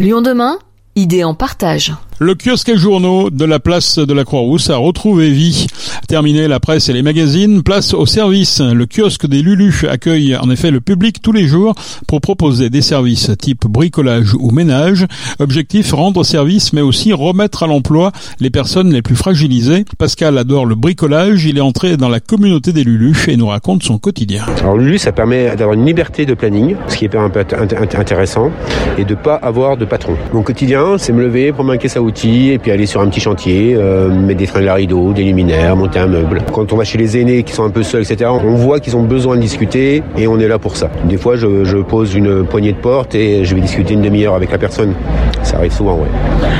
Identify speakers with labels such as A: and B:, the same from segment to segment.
A: Lyon demain, idée en partage.
B: Le kiosque et journaux de la place de la Croix-Rousse a retrouvé vie. Terminé la presse et les magazines, place au service. Le kiosque des Lulu accueille en effet le public tous les jours pour proposer des services type bricolage ou ménage. Objectif, rendre service mais aussi remettre à l'emploi les personnes les plus fragilisées. Pascal adore le bricolage, il est entré dans la communauté des Lulu et nous raconte son quotidien.
C: Alors Lulu, ça permet d'avoir une liberté de planning, ce qui est un peu intéressant, et de pas avoir de patron. Mon quotidien, c'est me lever, prendre un caisse à et puis aller sur un petit chantier, euh, mettre des fringues à rideau, des luminaires, monter un meuble. Quand on va chez les aînés qui sont un peu seuls, etc., on voit qu'ils ont besoin de discuter et on est là pour ça. Des fois, je, je pose une poignée de porte et je vais discuter une demi-heure avec la personne. Ça arrive souvent, ouais.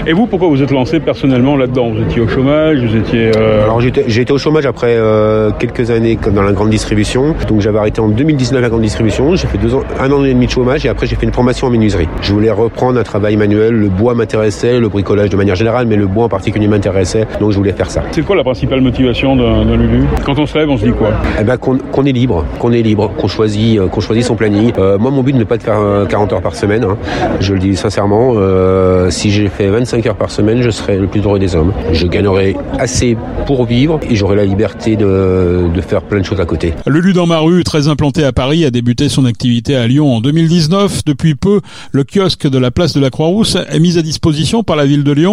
B: Et vous, pourquoi vous êtes lancé personnellement là-dedans? Vous étiez au chômage Vous étiez
C: euh... Alors j'ai été au chômage après euh, quelques années dans la grande distribution. Donc j'avais arrêté en 2019 la grande distribution. J'ai fait deux ans, un an et demi de chômage et après j'ai fait une formation en menuiserie. Je voulais reprendre un travail manuel. Le bois m'intéressait, le bricolage de manière générale, mais le bois en particulier m'intéressait, donc je voulais faire ça.
B: C'est quoi la principale motivation d'un Lulu? Quand on se lève, on se dit quoi?
C: Eh ben qu'on est libre, qu'on est libre, qu'on choisit, euh, qu'on choisit son planning. Euh, moi, mon but n'est pas de faire 40 heures par semaine. Hein. Je le dis sincèrement. Euh, si j'ai fait 25 heures par semaine, je serais le plus heureux des hommes. Je gagnerais assez pour vivre et j'aurais la liberté de, de faire plein de choses à côté.
B: Lulu dans ma rue, très implanté à Paris, a débuté son activité à Lyon en 2019. Depuis peu, le kiosque de la place de la Croix-Rousse est mis à disposition par la ville de Lyon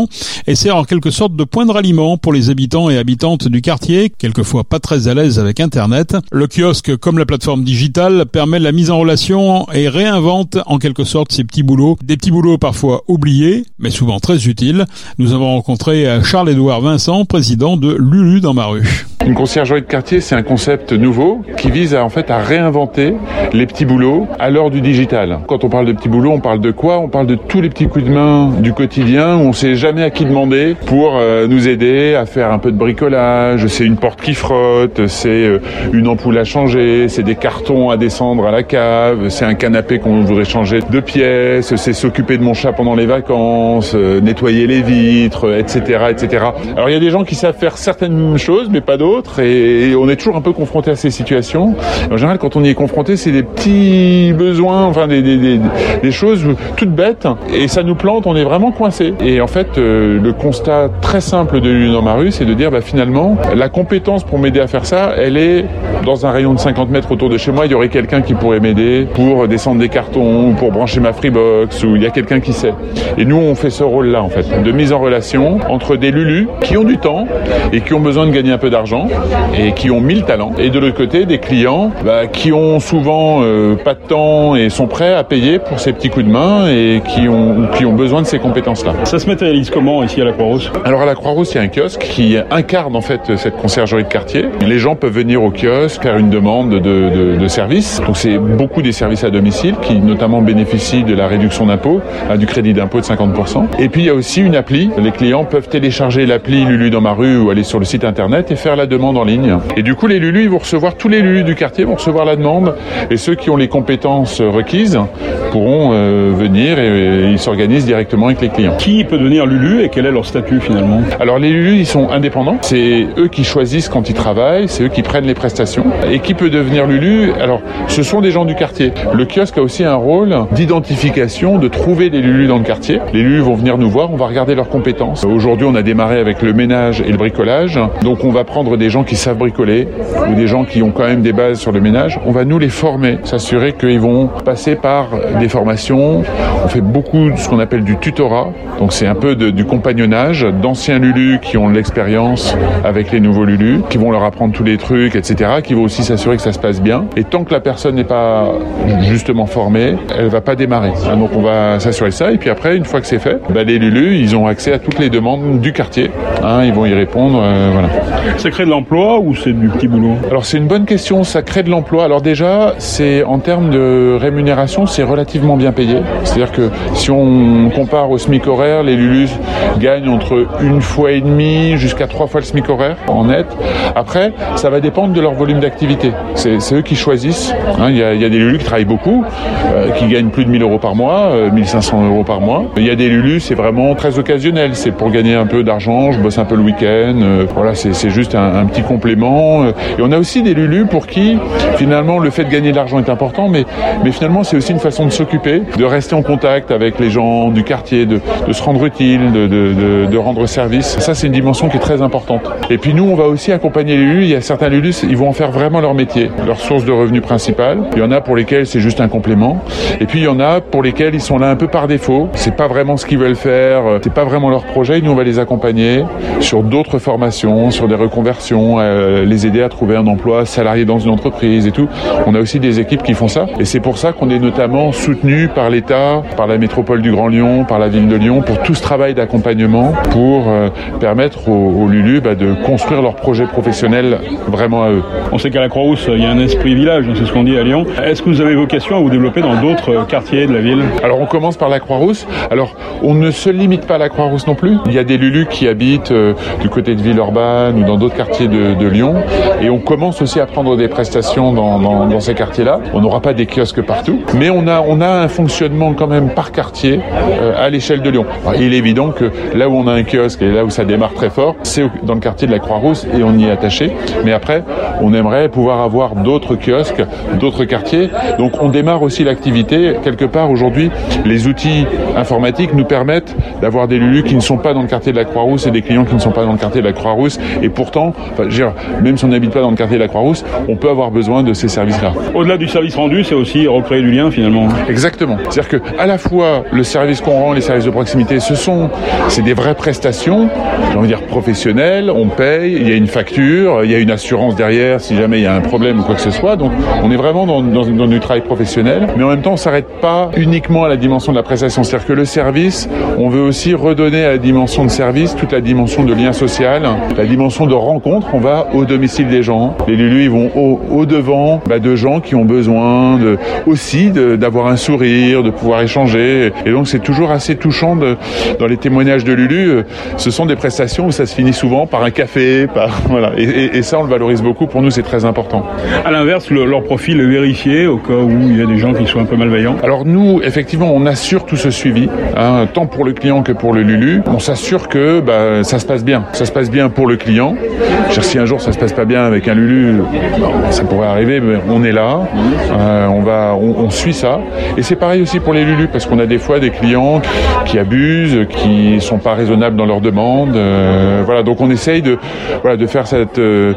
B: et sert en quelque sorte de point de ralliement pour les habitants et habitantes du quartier, quelquefois pas très à l'aise avec Internet. Le kiosque, comme la plateforme digitale, permet la mise en relation et réinvente en quelque sorte ces petits boulots. Des petits boulots parfois oubliés, mais souvent très utiles. Nous avons rencontré Charles-Édouard Vincent, président de Lulu dans ma rue.
D: Une conciergerie de quartier, c'est un concept nouveau qui vise à, en fait à réinventer les petits boulots à l'heure du digital. Quand on parle de petits boulots, on parle de quoi? On parle de tous les petits coups de main du quotidien où on sait jamais à qui demander pour euh, nous aider à faire un peu de bricolage. C'est une porte qui frotte, c'est euh, une ampoule à changer, c'est des cartons à descendre à la cave, c'est un canapé qu'on voudrait changer de pièce, c'est s'occuper de mon chat pendant les vacances, euh, nettoyer les vitres, etc., etc. Alors il y a des gens qui savent faire certaines choses, mais pas d'autres et on est toujours un peu confronté à ces situations. En général, quand on y est confronté, c'est des petits besoins, enfin des, choses toutes bêtes et ça nous plante, on est vraiment coincé. Et en fait, euh, le constat très simple de l'Union dans ma rue, c'est de dire bah, finalement, la compétence pour m'aider à faire ça, elle est dans un rayon de 50 mètres autour de chez moi, il y aurait quelqu'un qui pourrait m'aider pour descendre des cartons ou pour brancher ma Freebox ou il y a quelqu'un qui sait. Et nous, on fait ce rôle-là en fait, de mise en relation entre des lulus qui ont du temps et qui ont besoin de gagner un peu d'argent et qui ont mille talents. Et de l'autre côté, des clients bah, qui ont souvent euh, pas de temps et sont prêts à payer pour ces petits coups de main et qui ont, qui ont besoin de ces compétences-là.
B: Ça se matérialise comment ici à la Croix-Rousse
D: Alors à la Croix-Rousse, il y a un kiosque qui incarne en fait cette conciergerie de quartier. Les gens peuvent venir au kiosque, faire une demande de, de, de service. Donc c'est beaucoup des services à domicile qui notamment bénéficient de la réduction d'impôt, du crédit d'impôt de 50%. Et puis il y a aussi une appli. Les clients peuvent télécharger l'appli Lulu dans ma rue ou aller sur le site internet et faire la demande en ligne. Et du coup, les Lulus, ils vont recevoir, tous les Lulus du quartier vont recevoir la demande. Et ceux qui ont les compétences requises pourront euh, venir et, ils s'organisent directement avec les clients.
B: Qui peut devenir Lulu et quel est leur statut finalement
D: Alors, les Lulus, ils sont indépendants. C'est eux qui choisissent quand ils travaillent, c'est eux qui prennent les prestations. Et qui peut devenir Lulu Alors, ce sont des gens du quartier. Le kiosque a aussi un rôle d'identification, de trouver les Lulus dans le quartier. Les Lulus vont venir nous voir, on va regarder leurs compétences. Aujourd'hui, on a démarré avec le ménage et le bricolage. Donc, on va prendre des gens qui savent bricoler ou des gens qui ont quand même des bases sur le ménage, on va nous les former, s'assurer qu'ils vont passer par des formations. On fait beaucoup de ce qu'on appelle du tutorat, donc c'est un peu de, du compagnonnage d'anciens Lulu qui ont l'expérience avec les nouveaux Lulu, qui vont leur apprendre tous les trucs, etc., qui vont aussi s'assurer que ça se passe bien. Et tant que la personne n'est pas justement formée, elle va pas démarrer. Hein, donc on va s'assurer ça. Et puis après, une fois que c'est fait, bah, les Lulu, ils ont accès à toutes les demandes du quartier. Hein, ils vont y répondre. Euh, voilà.
B: Ça crée de l'emploi ou c'est du petit boulot?
D: Alors c'est une bonne question, ça crée de l'emploi. Alors déjà, c'est en termes de rémunération, c'est relativement bien payé. C'est-à-dire que si on compare au SMIC horaire, les Lulu Lulu gagnent entre une fois et demie jusqu'à trois fois le SMIC horaire en net. Après, ça va dépendre de leur volume d'activité. C'est eux qui choisissent. Hein. Il y, a, des Lulu qui travaillent beaucoup, euh, qui gagnent plus de 1000 euros par mois, euh, 1500 euros par mois. Il y a des Lulu, c'est vraiment très occasionnel. C'est pour gagner un peu d'argent. Je bosse un peu le week-end. Euh, voilà, c'est juste un, petit complément. Et on a aussi des Lulu pour qui, finalement, le fait de gagner de l'argent est important, mais, mais finalement, c'est aussi une façon de s'occuper, de rester en contact avec les gens du quartier, de se rendre utile, de, rendre service. Ça, c'est une dimension qui est très importante. Et puis nous, on va aussi accompagner les Lulu. Il y a certains Lulu, ils vont en faire vraiment leur métier, leur source de revenus principale. Il y en a pour lesquels c'est juste un complément. Et puis il y en a pour lesquels ils sont là un peu par défaut. C'est pas vraiment ce qu'ils veulent faire, c'est pas vraiment leur projet. Nous, on va les accompagner sur d'autres formations, sur des reconversions, euh, les aider à trouver un emploi salarié dans une entreprise et tout. On a aussi des équipes qui font ça. Et c'est pour ça qu'on est notamment soutenu par l'État, par la métropole du Grand Lyon, par la ville de Lyon, pour tout ce travail d'accompagnement pour euh, permettre aux, aux Lulu bah, de construire leur projet professionnel vraiment à eux.
B: On sait qu'à la Croix-Rousse, il y a un esprit village, c'est ce qu'on dit à Lyon. Est-ce que vous avez vocation à vous développer dans d'autres quartiers de la ville?
D: Alors on commence par la Croix-Rousse. Alors on ne se limite pas à la Croix-Rousse non plus. Il y a des Lulu qui habitent euh, du côté de Villeurbanne ou dans d'autres quartiers de, de, Lyon. Et on commence aussi à prendre des prestations dans, dans, dans ces quartiers-là. On n'aura pas des kiosques partout, mais on a, on a un fonctionnement quand même par quartier euh, à l'échelle de Lyon. Alors, il est évident que là où on a un kiosque et là où ça démarre très fort, c'est dans le quartier de la Croix-Rousse et on y est attaché. Mais après, on aimerait pouvoir avoir d'autres kiosques, d'autres quartiers. Donc on démarre aussi l'activité. Quelque part aujourd'hui, les outils informatiques nous permettent d'avoir des Lulu qui ne sont pas dans le quartier de la Croix-Rousse et des clients qui ne sont pas dans le quartier de la Croix-Rousse. Et pourtant, enfin, dire, même si on n'habite pas dans le quartier de la Croix-Rousse, on peut avoir besoin de ces services-là.
B: Au-delà du service rendu, c'est aussi recréer du lien finalement.
D: Exactement. C'est-à-dire que à la fois le service qu'on rend, les services de proximité, ce sont c'est des vraies prestations, j'ai envie dire professionnelles. On paye, il y a une facture, il y a une assurance derrière si jamais il y a un problème ou quoi que ce soit. Donc on est vraiment dans, du travail professionnel, mais en même temps on s'arrête pas uniquement à la dimension de la prestation. C'est-à-dire que le service, on veut aussi redonner à la dimension de service toute la dimension de lien social, la dimension de rencontre. On va au domicile des gens. Les Lulu ils vont au, devant bah, de gens qui ont besoin aussi d'avoir un sourire, de pouvoir échanger. Et donc c'est toujours assez touchant dans les témoignages de Lulu. Ce sont des prestations où ça se finit souvent par un café, par voilà. Et, et, et ça on le valorise beaucoup. Pour nous c'est très important.
B: À l'inverse, le, leur profil est vérifié au cas où il y a des gens qui sont un peu malveillants.
D: Alors nous effectivement on assure tout ce suivi, hein, tant pour le client que pour le Lulu. On s'assure que bah, ça se passe bien. Ça se passe bien pour le client. Dire, si un jour ça se passe pas bien avec un Lulu, ça pourrait arriver, mais on est là. Euh, on va, on, on, suit ça. Et c'est pareil aussi pour les Lulu, parce qu'on a des fois des clients qui abusent, qui sont pas raisonnables dans leurs demandes. Euh, voilà, donc on essaye de, voilà, de faire cette, euh,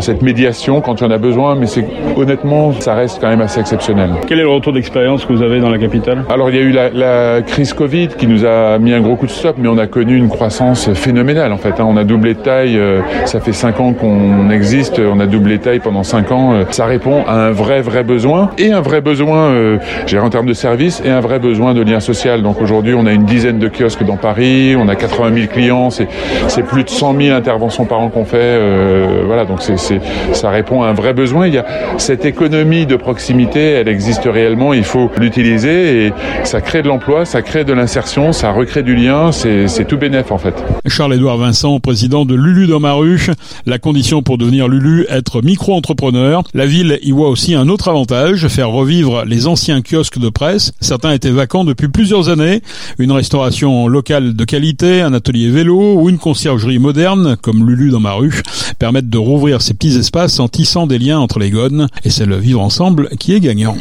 D: cette médiation quand il y en a besoin, mais c'est honnêtement, ça reste quand même assez exceptionnel.
B: Quel est le retour d'expérience que vous avez dans la capitale?
D: Alors il y a eu la, la, crise Covid qui nous a mis un gros coup de stop, mais on a connu une croissance phénoménale en fait. Hein. On a doublé de taille, ça fait cinq ans qu'on existe, on a doublé de taille pendant cinq ans. Ça répond à un vrai vrai besoin et un vrai besoin euh, en termes de services et un vrai besoin de lien social. Donc aujourd'hui, on a une dizaine de kiosques dans Paris, on a 80 000 clients, c'est plus de 100 000 interventions par an qu'on fait. Euh, voilà, donc c'est ça répond à un vrai besoin. Il y a cette économie de proximité, elle existe réellement, il faut l'utiliser et ça crée de l'emploi, ça crée de l'insertion, ça recrée du lien, c'est tout bénéf en fait.
B: Charles-Édouard Vincent, président de Lulu dans ma ruche. La condition pour devenir Lulu, être micro-entrepreneur. La ville y voit aussi un autre avantage, faire revivre les anciens kiosques de presse. Certains étaient vacants depuis plusieurs années. Une restauration locale de qualité, un atelier vélo ou une conciergerie moderne, comme Lulu dans ma rue, permettent de rouvrir ces petits espaces en tissant des liens entre les gones. Et c'est le vivre ensemble qui est gagnant.